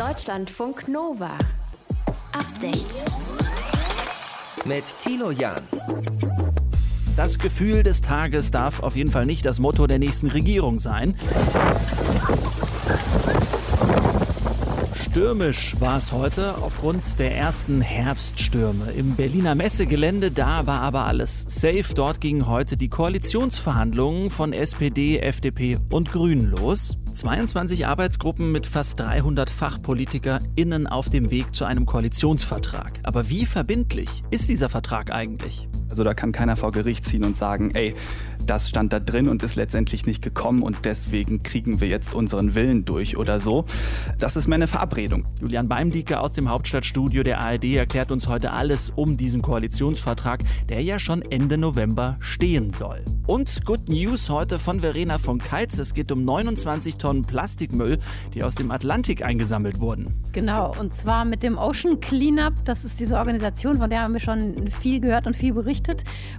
Deutschlandfunk Nova. Update. Mit Tilo Jan. Das Gefühl des Tages darf auf jeden Fall nicht das Motto der nächsten Regierung sein. Stürmisch war es heute aufgrund der ersten Herbststürme. Im Berliner Messegelände, da war aber alles safe. Dort gingen heute die Koalitionsverhandlungen von SPD, FDP und Grünen los. 22 Arbeitsgruppen mit fast 300 FachpolitikerInnen auf dem Weg zu einem Koalitionsvertrag. Aber wie verbindlich ist dieser Vertrag eigentlich? Also da kann keiner vor Gericht ziehen und sagen, ey, das stand da drin und ist letztendlich nicht gekommen und deswegen kriegen wir jetzt unseren Willen durch oder so. Das ist mehr eine Verabredung. Julian Beimdike aus dem Hauptstadtstudio der ARD erklärt uns heute alles um diesen Koalitionsvertrag, der ja schon Ende November stehen soll. Und Good News heute von Verena von Keitz. Es geht um 29 Tonnen Plastikmüll, die aus dem Atlantik eingesammelt wurden. Genau, und zwar mit dem Ocean Cleanup. Das ist diese Organisation, von der haben wir schon viel gehört und viel berichtet,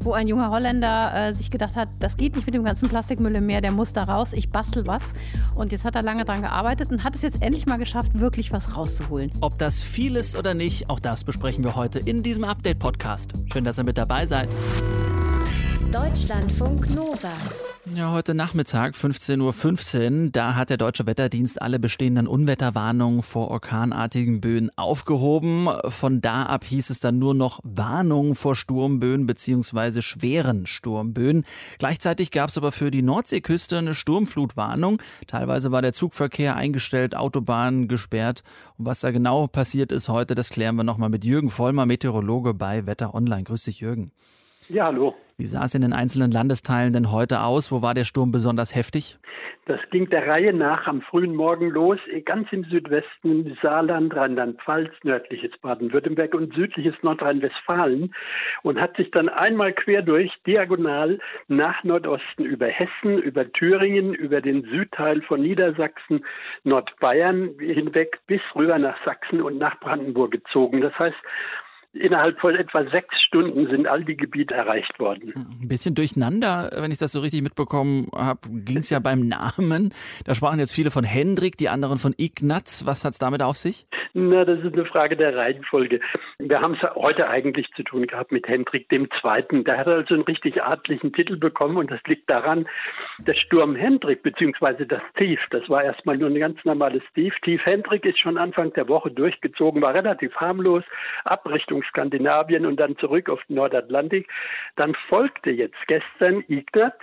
wo ein junger Holländer äh, sich gedacht hat, das geht nicht mit dem ganzen Plastikmüll im Meer, der muss da raus, ich bastel was. Und jetzt hat er lange dran gearbeitet und hat es jetzt endlich mal geschafft, wirklich was rauszuholen. Ob das viel ist oder nicht, auch das besprechen wir heute in diesem Update-Podcast. Schön, dass ihr mit dabei seid. Deutschlandfunk Nova. Ja, heute Nachmittag, 15.15 Uhr, da hat der Deutsche Wetterdienst alle bestehenden Unwetterwarnungen vor orkanartigen Böen aufgehoben. Von da ab hieß es dann nur noch Warnungen vor Sturmböen bzw. schweren Sturmböen. Gleichzeitig gab es aber für die Nordseeküste eine Sturmflutwarnung. Teilweise war der Zugverkehr eingestellt, Autobahnen gesperrt. Und was da genau passiert ist heute, das klären wir nochmal mit Jürgen Vollmer, Meteorologe bei Wetter Online. Grüß dich, Jürgen. Ja, hallo. Wie sah es in den einzelnen Landesteilen denn heute aus? Wo war der Sturm besonders heftig? Das ging der Reihe nach am frühen Morgen los, ganz im Südwesten Saarland, Rheinland-Pfalz, nördliches Baden-Württemberg und südliches Nordrhein-Westfalen und hat sich dann einmal quer durch, diagonal nach Nordosten über Hessen, über Thüringen, über den Südteil von Niedersachsen, Nordbayern hinweg bis rüber nach Sachsen und nach Brandenburg gezogen. Das heißt, Innerhalb von etwa sechs Stunden sind all die Gebiete erreicht worden. Ein bisschen durcheinander, wenn ich das so richtig mitbekommen habe, ging es ja beim Namen. Da sprachen jetzt viele von Hendrik, die anderen von Ignaz. Was hat es damit auf sich? Na, das ist eine Frage der Reihenfolge. Wir haben es heute eigentlich zu tun gehabt mit Hendrik dem Zweiten. Der hat also einen richtig adlichen Titel bekommen und das liegt daran, der Sturm Hendrik beziehungsweise das Tief, das war erstmal nur ein ganz normales Tief. Tief Hendrik ist schon Anfang der Woche durchgezogen, war relativ harmlos, ab Richtung Skandinavien und dann zurück auf den Nordatlantik. Dann folgte jetzt gestern Ignaz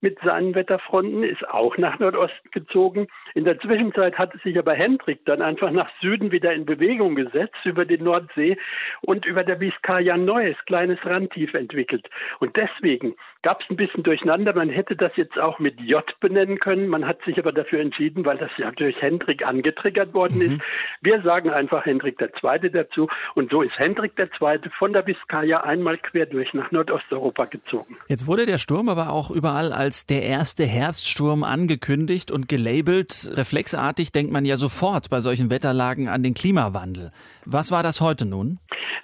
mit seinen Wetterfronten, ist auch nach Nordosten gezogen. In der Zwischenzeit hatte sich aber Hendrik dann einfach nach Süden wieder in Bewegung gesetzt, über die Nordsee und über der Biskaya neues kleines Randtief entwickelt. Und deswegen gab es ein bisschen durcheinander. Man hätte das jetzt auch mit J benennen können. Man hat sich aber dafür entschieden, weil das ja durch Hendrik angetriggert worden ist. Mhm. Wir sagen einfach Hendrik II. dazu. Und so ist Hendrik II. von der Biskaya einmal quer durch nach Nordosteuropa gezogen. Jetzt wurde der Sturm aber auch überall als der erste Herbststurm angekündigt und gelabelt. Reflexartig denkt man ja sofort bei solchen Wetterlagen an den Klimawandel. Was war das heute nun?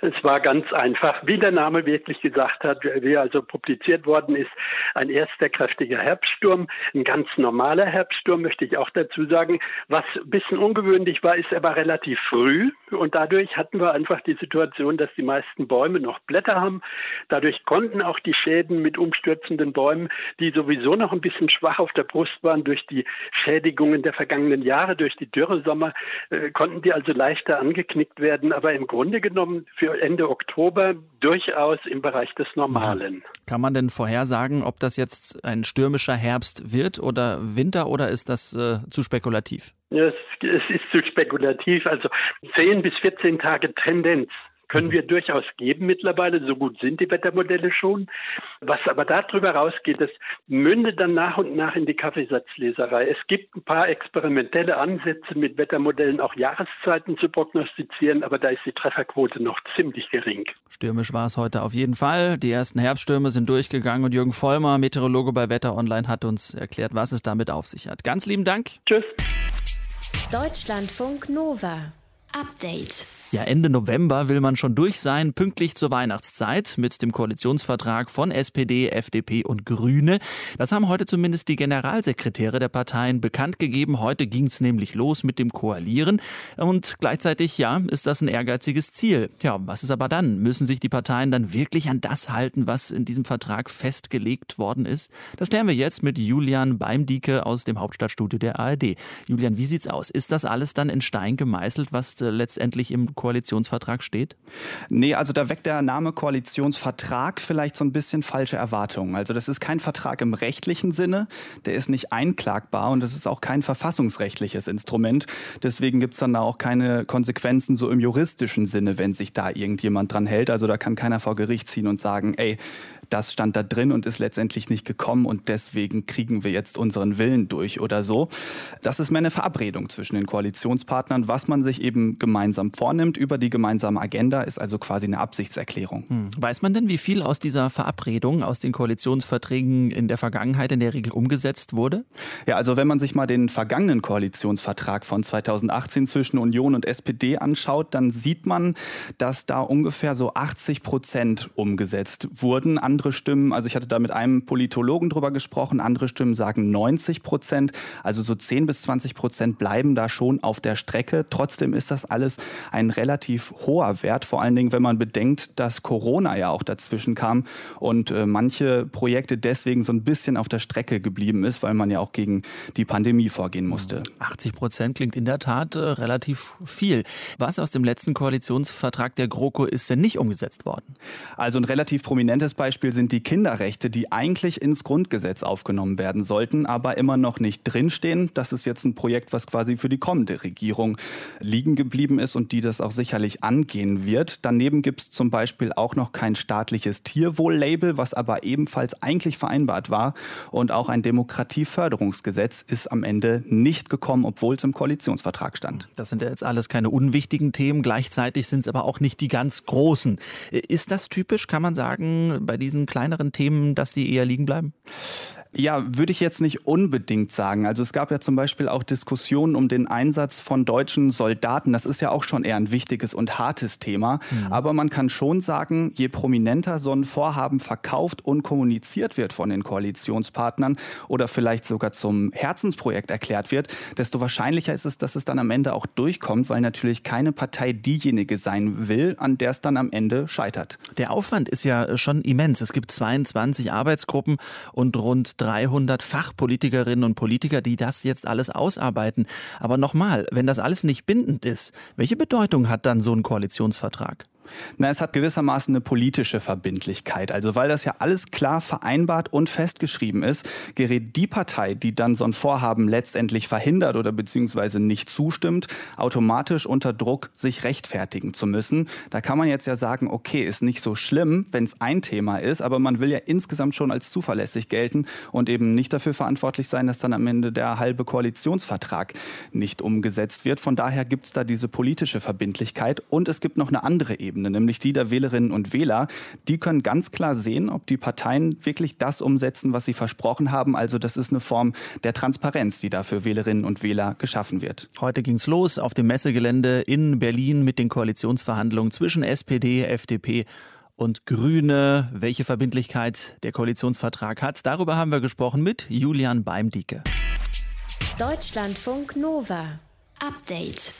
Es war ganz einfach, wie der Name wirklich gesagt hat, wie also publiziert worden ist, ein erster kräftiger Herbststurm, ein ganz normaler Herbststurm, möchte ich auch dazu sagen. Was ein bisschen ungewöhnlich war, ist, er war relativ früh und dadurch hatten wir einfach die Situation, dass die meisten Bäume noch Blätter haben. Dadurch konnten auch die Schäden mit umstürzenden Bäumen, die sowieso noch ein bisschen schwach auf der Brust waren durch die Schädigungen der vergangenen Jahre, durch die Dürresommer, äh, konnten die also leichter angeknickt werden. Aber im Grunde genommen für Ende Oktober durchaus im Bereich des Normalen. Kann man denn vorhersagen, ob das jetzt ein stürmischer Herbst wird oder Winter oder ist das äh, zu spekulativ? Es, es ist zu spekulativ. Also 10 bis 14 Tage Tendenz können wir durchaus geben mittlerweile. So gut sind die Wettermodelle schon. Was aber darüber rausgeht, das mündet dann nach und nach in die Kaffeesatzleserei. Es gibt ein paar experimentelle Ansätze mit Wettermodellen, auch Jahreszeiten zu prognostizieren, aber da ist die Trefferquote noch ziemlich gering. Stürmisch war es heute auf jeden Fall. Die ersten Herbststürme sind durchgegangen und Jürgen Vollmer, Meteorologe bei Wetter Online, hat uns erklärt, was es damit auf sich hat. Ganz lieben Dank. Tschüss. Deutschlandfunk Nova. Update. Ja, Ende November will man schon durch sein, pünktlich zur Weihnachtszeit mit dem Koalitionsvertrag von SPD, FDP und Grüne. Das haben heute zumindest die Generalsekretäre der Parteien bekannt gegeben. Heute ging es nämlich los mit dem Koalieren und gleichzeitig, ja, ist das ein ehrgeiziges Ziel. Ja, was ist aber dann? Müssen sich die Parteien dann wirklich an das halten, was in diesem Vertrag festgelegt worden ist? Das klären wir jetzt mit Julian Beimdieke aus dem Hauptstadtstudio der ARD. Julian, wie sieht's aus? Ist das alles dann in Stein gemeißelt, was letztendlich im Koalitionsvertrag steht? Nee, also da weckt der Name Koalitionsvertrag vielleicht so ein bisschen falsche Erwartungen. Also das ist kein Vertrag im rechtlichen Sinne, der ist nicht einklagbar und das ist auch kein verfassungsrechtliches Instrument. Deswegen gibt es dann da auch keine Konsequenzen so im juristischen Sinne, wenn sich da irgendjemand dran hält. Also da kann keiner vor Gericht ziehen und sagen, ey, das stand da drin und ist letztendlich nicht gekommen und deswegen kriegen wir jetzt unseren Willen durch oder so. Das ist mehr eine Verabredung zwischen den Koalitionspartnern, was man sich eben gemeinsam vornimmt über die gemeinsame Agenda, ist also quasi eine Absichtserklärung. Hm. Weiß man denn, wie viel aus dieser Verabredung, aus den Koalitionsverträgen in der Vergangenheit in der Regel umgesetzt wurde? Ja, also wenn man sich mal den vergangenen Koalitionsvertrag von 2018 zwischen Union und SPD anschaut, dann sieht man, dass da ungefähr so 80 Prozent umgesetzt wurden. Andere andere Stimmen, also ich hatte da mit einem Politologen drüber gesprochen, andere Stimmen sagen 90 Prozent, also so 10 bis 20 Prozent bleiben da schon auf der Strecke. Trotzdem ist das alles ein relativ hoher Wert, vor allen Dingen, wenn man bedenkt, dass Corona ja auch dazwischen kam und äh, manche Projekte deswegen so ein bisschen auf der Strecke geblieben ist, weil man ja auch gegen die Pandemie vorgehen musste. 80 Prozent klingt in der Tat äh, relativ viel. Was aus dem letzten Koalitionsvertrag der GroKo ist denn nicht umgesetzt worden? Also ein relativ prominentes Beispiel sind die Kinderrechte, die eigentlich ins Grundgesetz aufgenommen werden sollten, aber immer noch nicht drinstehen. Das ist jetzt ein Projekt, was quasi für die kommende Regierung liegen geblieben ist und die das auch sicherlich angehen wird. Daneben gibt es zum Beispiel auch noch kein staatliches Tierwohl-Label, was aber ebenfalls eigentlich vereinbart war. Und auch ein Demokratieförderungsgesetz ist am Ende nicht gekommen, obwohl es im Koalitionsvertrag stand. Das sind ja jetzt alles keine unwichtigen Themen. Gleichzeitig sind es aber auch nicht die ganz großen. Ist das typisch, kann man sagen, bei diesen kleineren Themen, dass die eher liegen bleiben? Ja, würde ich jetzt nicht unbedingt sagen. Also es gab ja zum Beispiel auch Diskussionen um den Einsatz von deutschen Soldaten. Das ist ja auch schon eher ein wichtiges und hartes Thema. Mhm. Aber man kann schon sagen, je prominenter so ein Vorhaben verkauft und kommuniziert wird von den Koalitionspartnern oder vielleicht sogar zum Herzensprojekt erklärt wird, desto wahrscheinlicher ist es, dass es dann am Ende auch durchkommt, weil natürlich keine Partei diejenige sein will, an der es dann am Ende scheitert. Der Aufwand ist ja schon immens. Es gibt 22 Arbeitsgruppen und rund 300 Fachpolitikerinnen und Politiker, die das jetzt alles ausarbeiten. Aber nochmal, wenn das alles nicht bindend ist, welche Bedeutung hat dann so ein Koalitionsvertrag? Na, es hat gewissermaßen eine politische Verbindlichkeit. Also weil das ja alles klar vereinbart und festgeschrieben ist, gerät die Partei, die dann so ein Vorhaben letztendlich verhindert oder beziehungsweise nicht zustimmt, automatisch unter Druck, sich rechtfertigen zu müssen. Da kann man jetzt ja sagen, okay, ist nicht so schlimm, wenn es ein Thema ist, aber man will ja insgesamt schon als zuverlässig gelten und eben nicht dafür verantwortlich sein, dass dann am Ende der halbe Koalitionsvertrag nicht umgesetzt wird. Von daher gibt es da diese politische Verbindlichkeit und es gibt noch eine andere Ebene. Ebene, nämlich die der Wählerinnen und Wähler. Die können ganz klar sehen, ob die Parteien wirklich das umsetzen, was sie versprochen haben. Also das ist eine Form der Transparenz, die da für Wählerinnen und Wähler geschaffen wird. Heute ging es los auf dem Messegelände in Berlin mit den Koalitionsverhandlungen zwischen SPD, FDP und Grüne. Welche Verbindlichkeit der Koalitionsvertrag hat, darüber haben wir gesprochen mit Julian Beimdieke. Deutschlandfunk Nova. Update.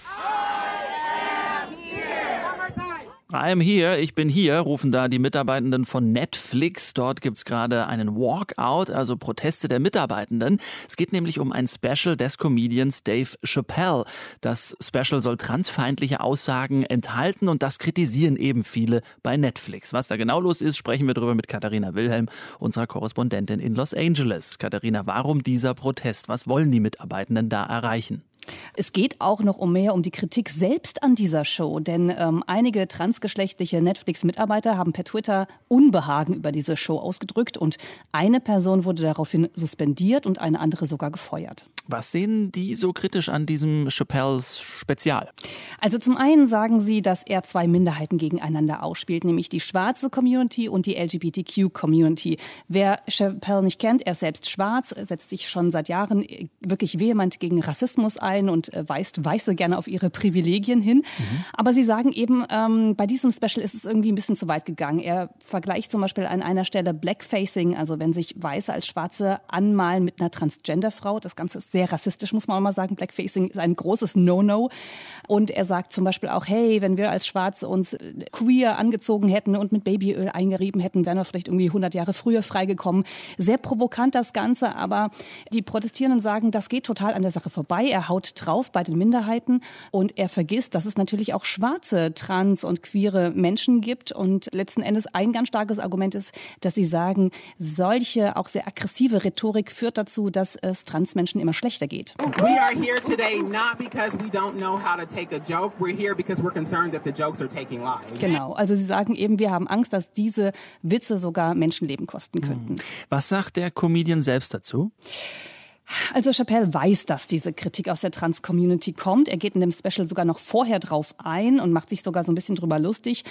I'm here, ich bin hier, rufen da die Mitarbeitenden von Netflix. Dort gibt es gerade einen Walkout, also Proteste der Mitarbeitenden. Es geht nämlich um ein Special des Comedians Dave Chappelle. Das Special soll transfeindliche Aussagen enthalten und das kritisieren eben viele bei Netflix. Was da genau los ist, sprechen wir darüber mit Katharina Wilhelm, unserer Korrespondentin in Los Angeles. Katharina, warum dieser Protest? Was wollen die Mitarbeitenden da erreichen? Es geht auch noch um mehr um die Kritik selbst an dieser Show, denn ähm, einige transgeschlechtliche Netflix-Mitarbeiter haben per Twitter Unbehagen über diese Show ausgedrückt und eine Person wurde daraufhin suspendiert und eine andere sogar gefeuert. Was sehen die so kritisch an diesem Chappelles Spezial? Also zum einen sagen sie, dass er zwei Minderheiten gegeneinander ausspielt, nämlich die schwarze Community und die LGBTQ-Community. Wer Chappelle nicht kennt, er ist selbst schwarz, setzt sich schon seit Jahren wirklich vehement gegen Rassismus ein und äh, weist Weiße gerne auf ihre Privilegien hin. Mhm. Aber sie sagen eben, ähm, bei diesem Special ist es irgendwie ein bisschen zu weit gegangen. Er vergleicht zum Beispiel an einer Stelle Blackfacing, also wenn sich Weiße als Schwarze anmalen mit einer Transgender-Frau. Das Ganze ist sehr rassistisch, muss man auch mal sagen. Blackfacing ist ein großes No-No. Und er sagt zum Beispiel auch, hey, wenn wir als Schwarze uns queer angezogen hätten und mit Babyöl eingerieben hätten, wären wir vielleicht irgendwie 100 Jahre früher freigekommen. Sehr provokant das Ganze, aber die Protestierenden sagen, das geht total an der Sache vorbei. Er haut drauf bei den Minderheiten und er vergisst, dass es natürlich auch schwarze, trans und queere Menschen gibt. Und letzten Endes ein ganz starkes Argument ist, dass sie sagen, solche auch sehr aggressive Rhetorik führt dazu, dass es Transmenschen immer schlechter geht. We are here today not because we don't know how to take a joke. We're here because we're concerned that the jokes are taking lives. Genau, also sie sagen eben, wir haben Angst, dass diese Witze sogar Menschenleben kosten könnten. Was sagt der Comedian selbst dazu? Also Chappelle weiß, dass diese Kritik aus der Trans-Community kommt. Er geht in dem Special sogar noch vorher drauf ein und macht sich sogar so ein bisschen drüber lustig.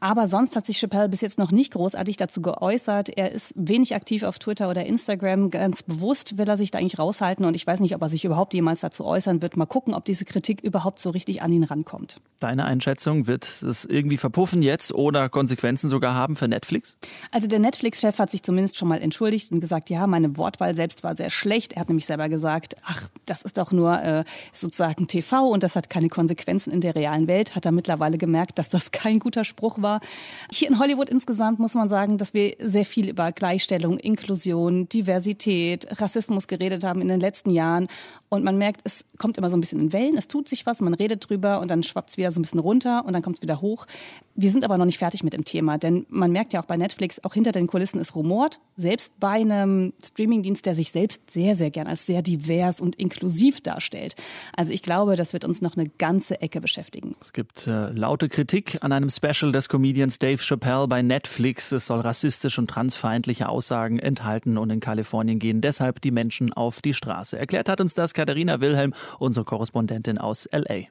Aber sonst hat sich Chappelle bis jetzt noch nicht großartig dazu geäußert. Er ist wenig aktiv auf Twitter oder Instagram. Ganz bewusst will er sich da eigentlich raushalten und ich weiß nicht, ob er sich überhaupt jemals dazu äußern wird. Mal gucken, ob diese Kritik überhaupt so richtig an ihn rankommt. Deine Einschätzung, wird es irgendwie verpuffen jetzt oder Konsequenzen sogar haben für Netflix? Also der Netflix-Chef hat sich zumindest schon mal entschuldigt und gesagt, ja, meine Wortwahl selbst war sehr schlecht. Er hat nämlich selber gesagt, ach, das ist doch nur äh, sozusagen TV und das hat keine Konsequenzen in der realen Welt. Hat er mittlerweile gemerkt, dass das kein guter Spruch war. Hier in Hollywood insgesamt muss man sagen, dass wir sehr viel über Gleichstellung, Inklusion, Diversität, Rassismus geredet haben in den letzten Jahren. Und man merkt, es kommt immer so ein bisschen in Wellen, es tut sich was, man redet drüber und dann schwappt es wieder so ein bisschen runter und dann kommt es wieder hoch. Wir sind aber noch nicht fertig mit dem Thema, denn man merkt ja auch bei Netflix, auch hinter den Kulissen ist rumort. Selbst bei einem Streamingdienst, der sich selbst sehr, sehr gern als sehr divers und inklusiv darstellt. Also ich glaube, das wird uns noch eine ganze Ecke beschäftigen. Es gibt äh, laute Kritik an einem Special des Comedians Dave Chappelle bei Netflix. Es soll rassistische und transfeindliche Aussagen enthalten und in Kalifornien gehen deshalb die Menschen auf die Straße. Erklärt hat uns das Katharina Wilhelm, unsere Korrespondentin aus LA.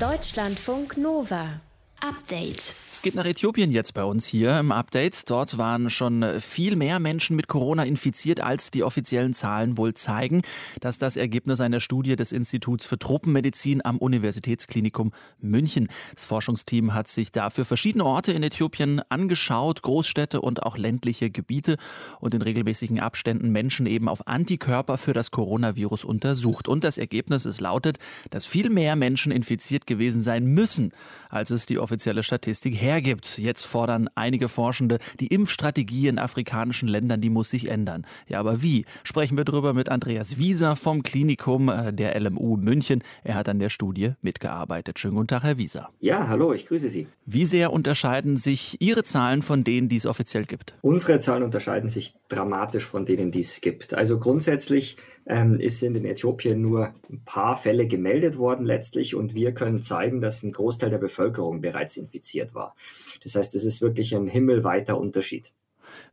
Deutschlandfunk Nova. Update. Es geht nach Äthiopien jetzt bei uns hier im Update. Dort waren schon viel mehr Menschen mit Corona infiziert, als die offiziellen Zahlen wohl zeigen. Das ist das Ergebnis einer Studie des Instituts für Tropenmedizin am Universitätsklinikum München. Das Forschungsteam hat sich dafür verschiedene Orte in Äthiopien angeschaut, Großstädte und auch ländliche Gebiete und in regelmäßigen Abständen Menschen eben auf Antikörper für das Coronavirus untersucht. Und das Ergebnis ist lautet, dass viel mehr Menschen infiziert gewesen sein müssen, als es die offizielle Statistik hergibt. Jetzt fordern einige Forschende, die Impfstrategie in afrikanischen Ländern, die muss sich ändern. Ja, aber wie? Sprechen wir darüber mit Andreas Wieser vom Klinikum äh, der LMU München. Er hat an der Studie mitgearbeitet. Schönen guten Tag, Herr Wieser. Ja, hallo, ich grüße Sie. Wie sehr unterscheiden sich Ihre Zahlen von denen, die es offiziell gibt? Unsere Zahlen unterscheiden sich dramatisch von denen, die es gibt. Also grundsätzlich ähm, es sind in Äthiopien nur ein paar Fälle gemeldet worden letztlich und wir können zeigen, dass ein Großteil der Bevölkerung bereits infiziert war. Das heißt, es ist wirklich ein himmelweiter Unterschied.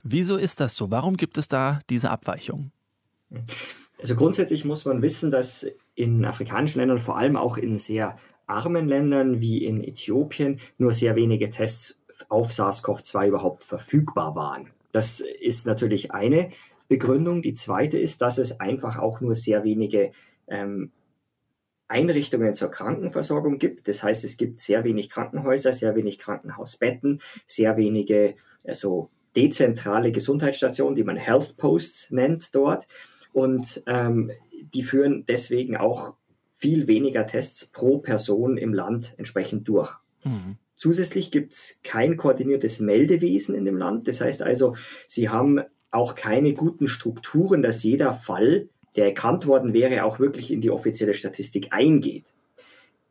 Wieso ist das so? Warum gibt es da diese Abweichung? Also grundsätzlich muss man wissen, dass in afrikanischen Ländern, vor allem auch in sehr armen Ländern wie in Äthiopien, nur sehr wenige Tests auf SARS-CoV-2 überhaupt verfügbar waren. Das ist natürlich eine Begründung. Die zweite ist, dass es einfach auch nur sehr wenige ähm, Einrichtungen zur Krankenversorgung gibt. Das heißt, es gibt sehr wenig Krankenhäuser, sehr wenig Krankenhausbetten, sehr wenige also dezentrale Gesundheitsstationen, die man Health Posts nennt dort. Und ähm, die führen deswegen auch viel weniger Tests pro Person im Land entsprechend durch. Mhm. Zusätzlich gibt es kein koordiniertes Meldewesen in dem Land. Das heißt also, sie haben auch keine guten Strukturen, dass jeder Fall, der erkannt worden wäre, auch wirklich in die offizielle Statistik eingeht.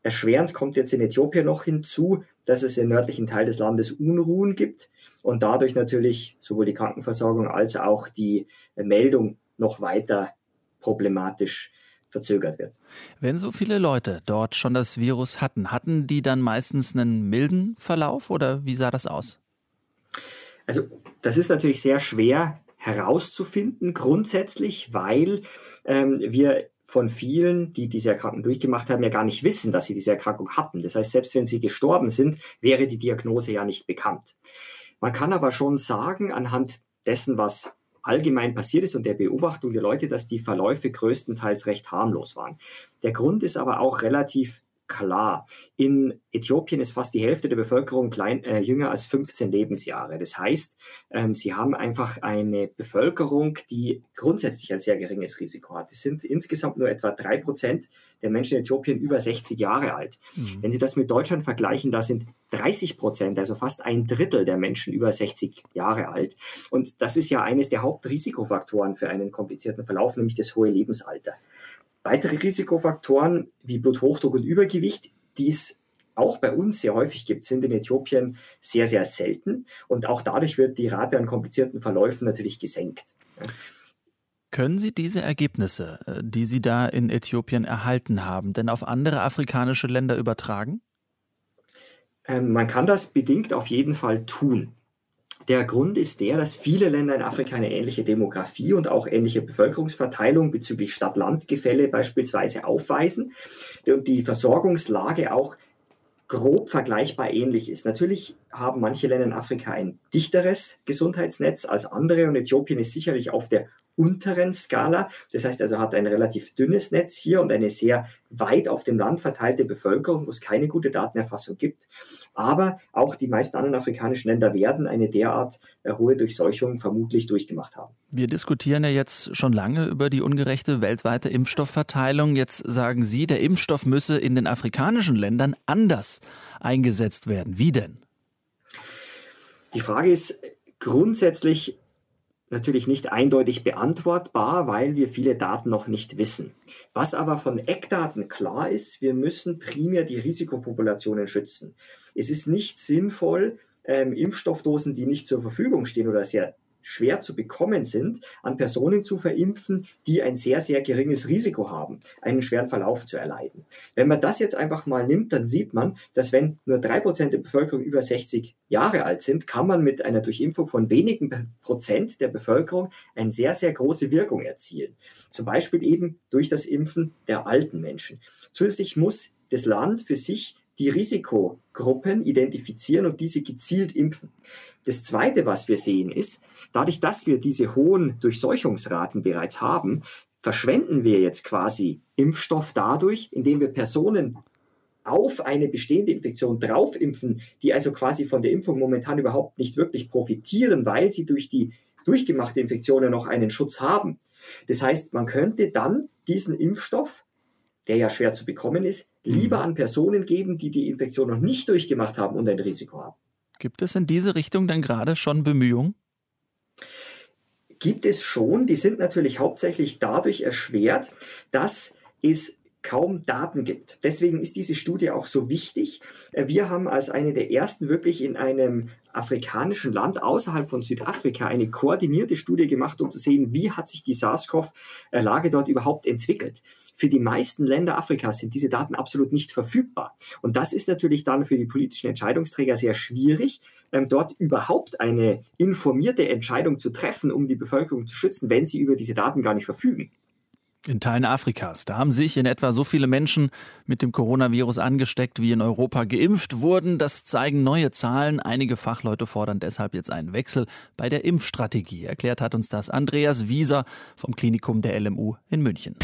Erschwerend kommt jetzt in Äthiopien noch hinzu, dass es im nördlichen Teil des Landes Unruhen gibt und dadurch natürlich sowohl die Krankenversorgung als auch die Meldung noch weiter problematisch verzögert wird. Wenn so viele Leute dort schon das Virus hatten, hatten die dann meistens einen milden Verlauf oder wie sah das aus? Also das ist natürlich sehr schwer herauszufinden, grundsätzlich, weil ähm, wir von vielen, die diese Erkrankung durchgemacht haben, ja gar nicht wissen, dass sie diese Erkrankung hatten. Das heißt, selbst wenn sie gestorben sind, wäre die Diagnose ja nicht bekannt. Man kann aber schon sagen, anhand dessen, was allgemein passiert ist und der Beobachtung der Leute, dass die Verläufe größtenteils recht harmlos waren. Der Grund ist aber auch relativ klar. In Äthiopien ist fast die Hälfte der Bevölkerung klein, äh, jünger als 15 Lebensjahre. Das heißt, ähm, sie haben einfach eine Bevölkerung, die grundsätzlich ein sehr geringes Risiko hat. Es sind insgesamt nur etwa drei Prozent der Menschen in Äthiopien über 60 Jahre alt. Mhm. Wenn Sie das mit Deutschland vergleichen, da sind 30 Prozent, also fast ein Drittel der Menschen über 60 Jahre alt. Und das ist ja eines der Hauptrisikofaktoren für einen komplizierten Verlauf, nämlich das hohe Lebensalter. Weitere Risikofaktoren wie Bluthochdruck und Übergewicht, die es auch bei uns sehr häufig gibt, sind in Äthiopien sehr, sehr selten. Und auch dadurch wird die Rate an komplizierten Verläufen natürlich gesenkt. Können Sie diese Ergebnisse, äh, die Sie da in Äthiopien erhalten haben, denn auf andere afrikanische Länder übertragen? Ähm, man kann das bedingt auf jeden Fall tun. Der Grund ist der, dass viele Länder in Afrika eine ähnliche Demografie und auch ähnliche Bevölkerungsverteilung bezüglich Stadt-Land-Gefälle beispielsweise aufweisen und die Versorgungslage auch grob vergleichbar ähnlich ist. Natürlich haben manche Länder in Afrika ein dichteres Gesundheitsnetz als andere und Äthiopien ist sicherlich auf der unteren Skala. Das heißt also, hat ein relativ dünnes Netz hier und eine sehr weit auf dem Land verteilte Bevölkerung, wo es keine gute Datenerfassung gibt. Aber auch die meisten anderen afrikanischen Länder werden eine derart äh, hohe Durchseuchung vermutlich durchgemacht haben. Wir diskutieren ja jetzt schon lange über die ungerechte weltweite Impfstoffverteilung. Jetzt sagen Sie, der Impfstoff müsse in den afrikanischen Ländern anders eingesetzt werden. Wie denn? Die Frage ist grundsätzlich natürlich nicht eindeutig beantwortbar, weil wir viele Daten noch nicht wissen. Was aber von Eckdaten klar ist, wir müssen primär die Risikopopulationen schützen. Es ist nicht sinnvoll, ähm, Impfstoffdosen, die nicht zur Verfügung stehen oder sehr schwer zu bekommen sind, an Personen zu verimpfen, die ein sehr, sehr geringes Risiko haben, einen schweren Verlauf zu erleiden. Wenn man das jetzt einfach mal nimmt, dann sieht man, dass wenn nur drei Prozent der Bevölkerung über 60 Jahre alt sind, kann man mit einer Durchimpfung von wenigen Prozent der Bevölkerung eine sehr, sehr große Wirkung erzielen. Zum Beispiel eben durch das Impfen der alten Menschen. Zusätzlich muss das Land für sich die Risikogruppen identifizieren und diese gezielt impfen. Das Zweite, was wir sehen, ist, dadurch, dass wir diese hohen Durchseuchungsraten bereits haben, verschwenden wir jetzt quasi Impfstoff dadurch, indem wir Personen auf eine bestehende Infektion draufimpfen, die also quasi von der Impfung momentan überhaupt nicht wirklich profitieren, weil sie durch die durchgemachte Infektion noch einen Schutz haben. Das heißt, man könnte dann diesen Impfstoff, der ja schwer zu bekommen ist, lieber mhm. an Personen geben, die die Infektion noch nicht durchgemacht haben und ein Risiko haben. Gibt es in diese Richtung denn gerade schon Bemühungen? Gibt es schon. Die sind natürlich hauptsächlich dadurch erschwert, dass es kaum Daten gibt. Deswegen ist diese Studie auch so wichtig. Wir haben als eine der ersten wirklich in einem afrikanischen Land außerhalb von Südafrika eine koordinierte Studie gemacht, um zu sehen, wie hat sich die SARS-CoV-Lage dort überhaupt entwickelt. Für die meisten Länder Afrikas sind diese Daten absolut nicht verfügbar. Und das ist natürlich dann für die politischen Entscheidungsträger sehr schwierig, ähm, dort überhaupt eine informierte Entscheidung zu treffen, um die Bevölkerung zu schützen, wenn sie über diese Daten gar nicht verfügen. In Teilen Afrikas, da haben sich in etwa so viele Menschen mit dem Coronavirus angesteckt, wie in Europa geimpft wurden. Das zeigen neue Zahlen. Einige Fachleute fordern deshalb jetzt einen Wechsel bei der Impfstrategie. Erklärt hat uns das Andreas Wieser vom Klinikum der LMU in München.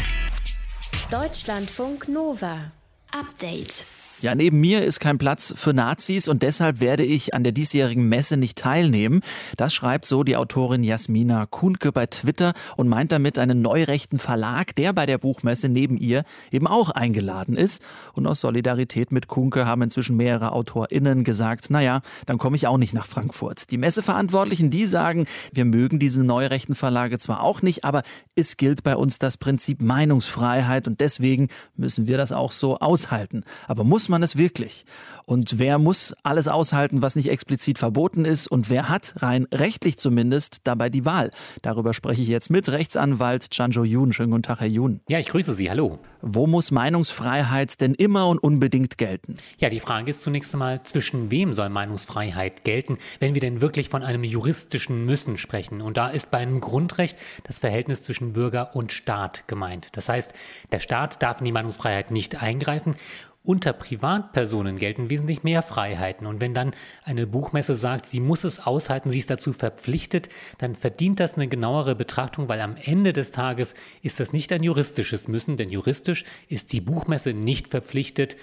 Deutschlandfunk Nova. Update. Ja, neben mir ist kein Platz für Nazis und deshalb werde ich an der diesjährigen Messe nicht teilnehmen. Das schreibt so die Autorin Jasmina Kuhnke bei Twitter und meint damit einen neurechten Verlag, der bei der Buchmesse neben ihr eben auch eingeladen ist. Und aus Solidarität mit Kuhnke haben inzwischen mehrere AutorInnen gesagt, naja, dann komme ich auch nicht nach Frankfurt. Die Messeverantwortlichen, die sagen, wir mögen diese neurechten Verlage zwar auch nicht, aber es gilt bei uns das Prinzip Meinungsfreiheit und deswegen müssen wir das auch so aushalten. Aber muss muss man es wirklich? Und wer muss alles aushalten, was nicht explizit verboten ist? Und wer hat, rein rechtlich zumindest, dabei die Wahl? Darüber spreche ich jetzt mit Rechtsanwalt Chanjo Yoon. Schönen guten Tag, Herr Yoon. Ja, ich grüße Sie. Hallo. Wo muss Meinungsfreiheit denn immer und unbedingt gelten? Ja, die Frage ist zunächst einmal, zwischen wem soll Meinungsfreiheit gelten, wenn wir denn wirklich von einem juristischen Müssen sprechen? Und da ist bei einem Grundrecht das Verhältnis zwischen Bürger und Staat gemeint. Das heißt, der Staat darf in die Meinungsfreiheit nicht eingreifen unter Privatpersonen gelten wesentlich mehr Freiheiten. Und wenn dann eine Buchmesse sagt, sie muss es aushalten, sie ist dazu verpflichtet, dann verdient das eine genauere Betrachtung, weil am Ende des Tages ist das nicht ein juristisches Müssen, denn juristisch ist die Buchmesse nicht verpflichtet,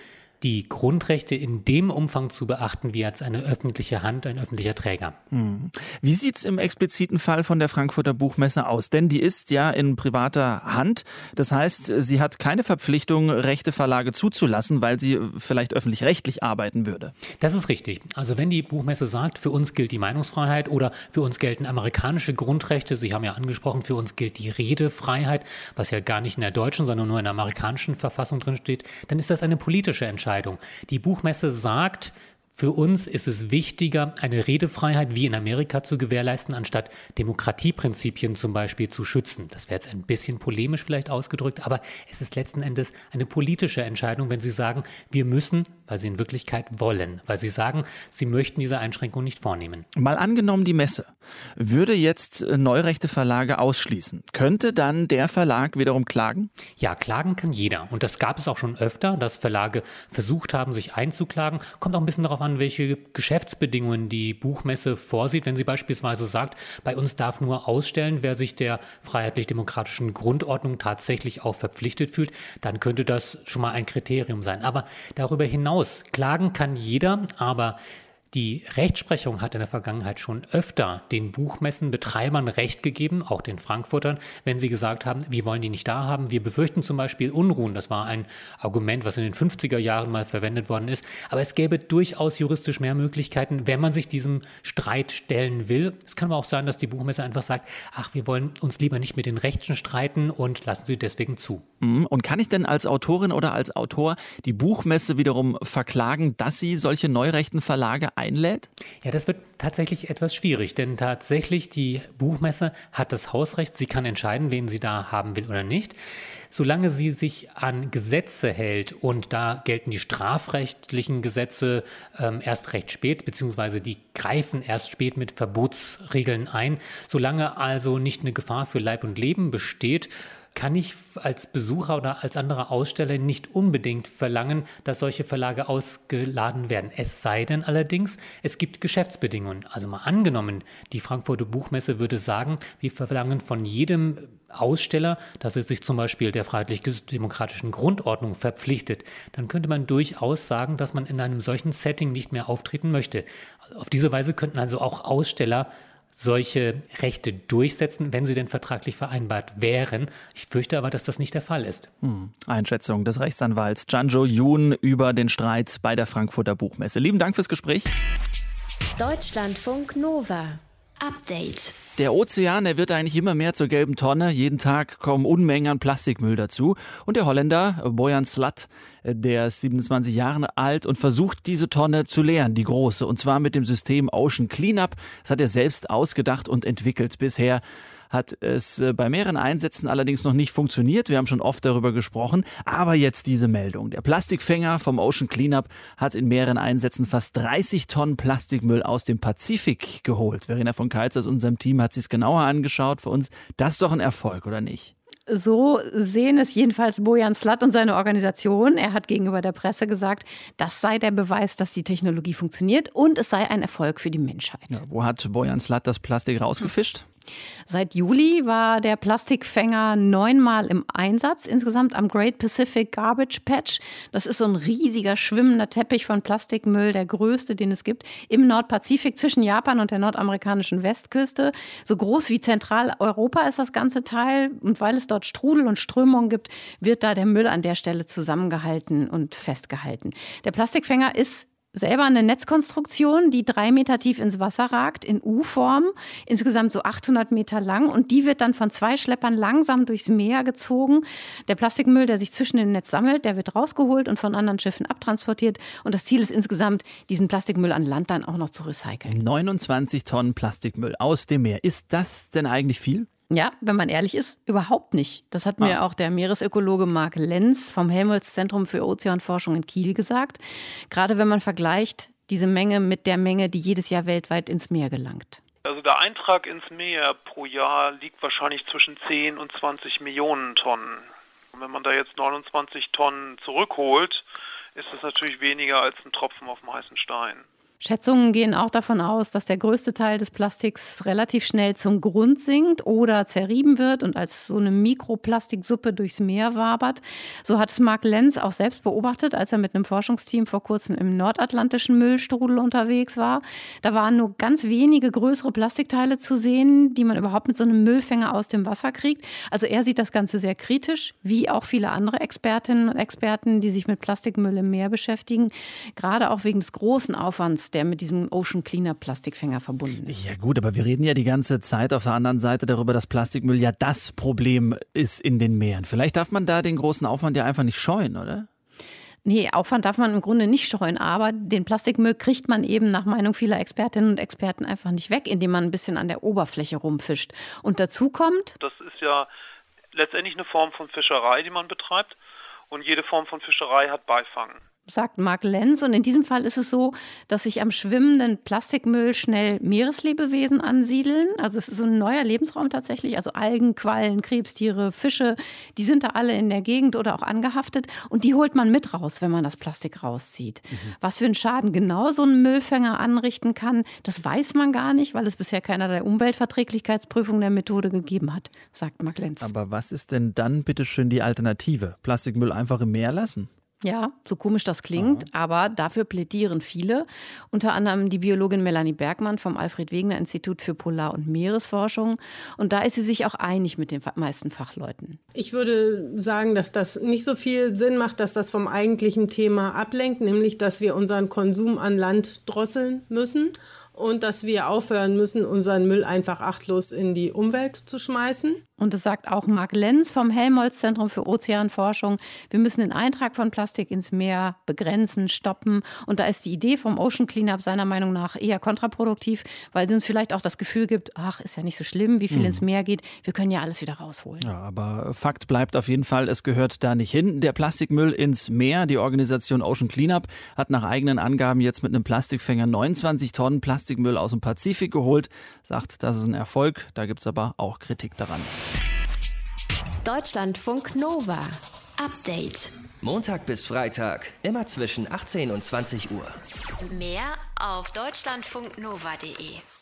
die Grundrechte in dem Umfang zu beachten, wie als eine öffentliche Hand, ein öffentlicher Träger. Hm. Wie sieht es im expliziten Fall von der Frankfurter Buchmesse aus? Denn die ist ja in privater Hand. Das heißt, sie hat keine Verpflichtung, rechte Verlage zuzulassen, weil sie vielleicht öffentlich-rechtlich arbeiten würde. Das ist richtig. Also wenn die Buchmesse sagt, für uns gilt die Meinungsfreiheit oder für uns gelten amerikanische Grundrechte, Sie haben ja angesprochen, für uns gilt die Redefreiheit, was ja gar nicht in der deutschen, sondern nur in der amerikanischen Verfassung drin steht, dann ist das eine politische Entscheidung. Entscheidung. Die Buchmesse sagt, für uns ist es wichtiger, eine Redefreiheit wie in Amerika zu gewährleisten, anstatt Demokratieprinzipien zum Beispiel zu schützen. Das wäre jetzt ein bisschen polemisch vielleicht ausgedrückt, aber es ist letzten Endes eine politische Entscheidung, wenn Sie sagen, wir müssen, weil Sie in Wirklichkeit wollen, weil Sie sagen, Sie möchten diese Einschränkung nicht vornehmen. Mal angenommen, die Messe würde jetzt Neurechte Verlage ausschließen. Könnte dann der Verlag wiederum klagen? Ja, klagen kann jeder. Und das gab es auch schon öfter, dass Verlage versucht haben, sich einzuklagen. Kommt auch ein bisschen darauf an, an, welche Geschäftsbedingungen die Buchmesse vorsieht. Wenn sie beispielsweise sagt, bei uns darf nur ausstellen, wer sich der freiheitlich-demokratischen Grundordnung tatsächlich auch verpflichtet fühlt, dann könnte das schon mal ein Kriterium sein. Aber darüber hinaus, klagen kann jeder, aber die Rechtsprechung hat in der Vergangenheit schon öfter den Buchmessenbetreibern Recht gegeben, auch den Frankfurtern, wenn sie gesagt haben, wir wollen die nicht da haben. Wir befürchten zum Beispiel Unruhen. Das war ein Argument, was in den 50er Jahren mal verwendet worden ist. Aber es gäbe durchaus juristisch mehr Möglichkeiten, wenn man sich diesem Streit stellen will. Es kann aber auch sein, dass die Buchmesse einfach sagt, ach, wir wollen uns lieber nicht mit den Rechten streiten und lassen sie deswegen zu. Mhm. Und kann ich denn als Autorin oder als Autor die Buchmesse wiederum verklagen, dass sie solche neurechten Verlage einlädt? Ja, das wird tatsächlich etwas schwierig, denn tatsächlich die Buchmesse hat das Hausrecht. Sie kann entscheiden, wen sie da haben will oder nicht. Solange sie sich an Gesetze hält und da gelten die strafrechtlichen Gesetze ähm, erst recht spät, beziehungsweise die greifen erst spät mit Verbotsregeln ein. Solange also nicht eine Gefahr für Leib und Leben besteht, kann ich als Besucher oder als anderer Aussteller nicht unbedingt verlangen, dass solche Verlage ausgeladen werden. Es sei denn allerdings, es gibt Geschäftsbedingungen. Also mal angenommen, die Frankfurter Buchmesse würde sagen, wir verlangen von jedem Aussteller, dass er sich zum Beispiel der freiheitlich-demokratischen Grundordnung verpflichtet, dann könnte man durchaus sagen, dass man in einem solchen Setting nicht mehr auftreten möchte. Auf diese Weise könnten also auch Aussteller solche Rechte durchsetzen, wenn sie denn vertraglich vereinbart wären. Ich fürchte aber, dass das nicht der Fall ist. Hm. Einschätzung des Rechtsanwalts Janjo Yoon über den Streit bei der Frankfurter Buchmesse. Lieben Dank fürs Gespräch. Deutschlandfunk Nova. Update. Der Ozean, der wird eigentlich immer mehr zur gelben Tonne. Jeden Tag kommen Unmengen an Plastikmüll dazu. Und der Holländer Bojan Slat, der ist 27 Jahre alt und versucht, diese Tonne zu leeren, die große. Und zwar mit dem System Ocean Cleanup. Das hat er selbst ausgedacht und entwickelt. Bisher hat es äh, bei mehreren Einsätzen allerdings noch nicht funktioniert. Wir haben schon oft darüber gesprochen. Aber jetzt diese Meldung. Der Plastikfänger vom Ocean Cleanup hat in mehreren Einsätzen fast 30 Tonnen Plastikmüll aus dem Pazifik geholt. Verena von Keitz aus unserem Team hat sich es genauer angeschaut für uns. Das ist doch ein Erfolg, oder nicht? So sehen es jedenfalls Bojan Slat und seine Organisation. Er hat gegenüber der Presse gesagt, das sei der Beweis, dass die Technologie funktioniert und es sei ein Erfolg für die Menschheit. Ja, wo hat Bojan Slat das Plastik rausgefischt? Seit Juli war der Plastikfänger neunmal im Einsatz, insgesamt am Great Pacific Garbage Patch. Das ist so ein riesiger schwimmender Teppich von Plastikmüll, der größte, den es gibt, im Nordpazifik zwischen Japan und der nordamerikanischen Westküste. So groß wie Zentraleuropa ist das ganze Teil. Und weil es dort Strudel und Strömung gibt, wird da der Müll an der Stelle zusammengehalten und festgehalten. Der Plastikfänger ist selber eine Netzkonstruktion, die drei Meter tief ins Wasser ragt, in U-Form, insgesamt so 800 Meter lang. Und die wird dann von zwei Schleppern langsam durchs Meer gezogen. Der Plastikmüll, der sich zwischen dem Netz sammelt, der wird rausgeholt und von anderen Schiffen abtransportiert. Und das Ziel ist insgesamt, diesen Plastikmüll an Land dann auch noch zu recyceln. 29 Tonnen Plastikmüll aus dem Meer. Ist das denn eigentlich viel? Ja, wenn man ehrlich ist, überhaupt nicht. Das hat mir ah. auch der Meeresökologe Marc Lenz vom Helmholtz-Zentrum für Ozeanforschung in Kiel gesagt. Gerade wenn man vergleicht diese Menge mit der Menge, die jedes Jahr weltweit ins Meer gelangt. Also der Eintrag ins Meer pro Jahr liegt wahrscheinlich zwischen 10 und 20 Millionen Tonnen. Und wenn man da jetzt 29 Tonnen zurückholt, ist das natürlich weniger als ein Tropfen auf dem heißen Stein. Schätzungen gehen auch davon aus, dass der größte Teil des Plastiks relativ schnell zum Grund sinkt oder zerrieben wird und als so eine Mikroplastiksuppe durchs Meer wabert. So hat es Mark Lenz auch selbst beobachtet, als er mit einem Forschungsteam vor kurzem im nordatlantischen Müllstrudel unterwegs war. Da waren nur ganz wenige größere Plastikteile zu sehen, die man überhaupt mit so einem Müllfänger aus dem Wasser kriegt. Also er sieht das Ganze sehr kritisch, wie auch viele andere Expertinnen und Experten, die sich mit Plastikmüll im Meer beschäftigen, gerade auch wegen des großen Aufwands der mit diesem Ocean Cleaner Plastikfänger verbunden ist. Ja gut, aber wir reden ja die ganze Zeit auf der anderen Seite darüber, dass Plastikmüll ja das Problem ist in den Meeren. Vielleicht darf man da den großen Aufwand ja einfach nicht scheuen, oder? Nee, Aufwand darf man im Grunde nicht scheuen, aber den Plastikmüll kriegt man eben nach Meinung vieler Expertinnen und Experten einfach nicht weg, indem man ein bisschen an der Oberfläche rumfischt. Und dazu kommt. Das ist ja letztendlich eine Form von Fischerei, die man betreibt. Und jede Form von Fischerei hat Beifang sagt Mark Lenz. Und in diesem Fall ist es so, dass sich am schwimmenden Plastikmüll schnell Meereslebewesen ansiedeln. Also es ist so ein neuer Lebensraum tatsächlich. Also Algen, Quallen, Krebstiere, Fische, die sind da alle in der Gegend oder auch angehaftet. Und die holt man mit raus, wenn man das Plastik rauszieht. Mhm. Was für einen Schaden genau so ein Müllfänger anrichten kann, das weiß man gar nicht, weil es bisher keinerlei Umweltverträglichkeitsprüfung der Methode gegeben hat, sagt Mark Lenz. Aber was ist denn dann bitteschön die Alternative? Plastikmüll einfach im Meer lassen? Ja, so komisch das klingt, Aha. aber dafür plädieren viele, unter anderem die Biologin Melanie Bergmann vom Alfred Wegener Institut für Polar- und Meeresforschung. Und da ist sie sich auch einig mit den meisten Fachleuten. Ich würde sagen, dass das nicht so viel Sinn macht, dass das vom eigentlichen Thema ablenkt, nämlich dass wir unseren Konsum an Land drosseln müssen und dass wir aufhören müssen, unseren Müll einfach achtlos in die Umwelt zu schmeißen. Und das sagt auch Marc Lenz vom Helmholtz-Zentrum für Ozeanforschung. Wir müssen den Eintrag von Plastik ins Meer begrenzen, stoppen. Und da ist die Idee vom Ocean Cleanup seiner Meinung nach eher kontraproduktiv, weil sie uns vielleicht auch das Gefühl gibt, ach, ist ja nicht so schlimm, wie viel mhm. ins Meer geht. Wir können ja alles wieder rausholen. Ja, aber Fakt bleibt auf jeden Fall, es gehört da nicht hin. Der Plastikmüll ins Meer. Die Organisation Ocean Cleanup hat nach eigenen Angaben jetzt mit einem Plastikfänger 29 Tonnen Plastikmüll aus dem Pazifik geholt. Sagt, das ist ein Erfolg. Da gibt es aber auch Kritik daran. Deutschlandfunk Nova. Update. Montag bis Freitag, immer zwischen 18 und 20 Uhr. Mehr auf deutschlandfunknova.de.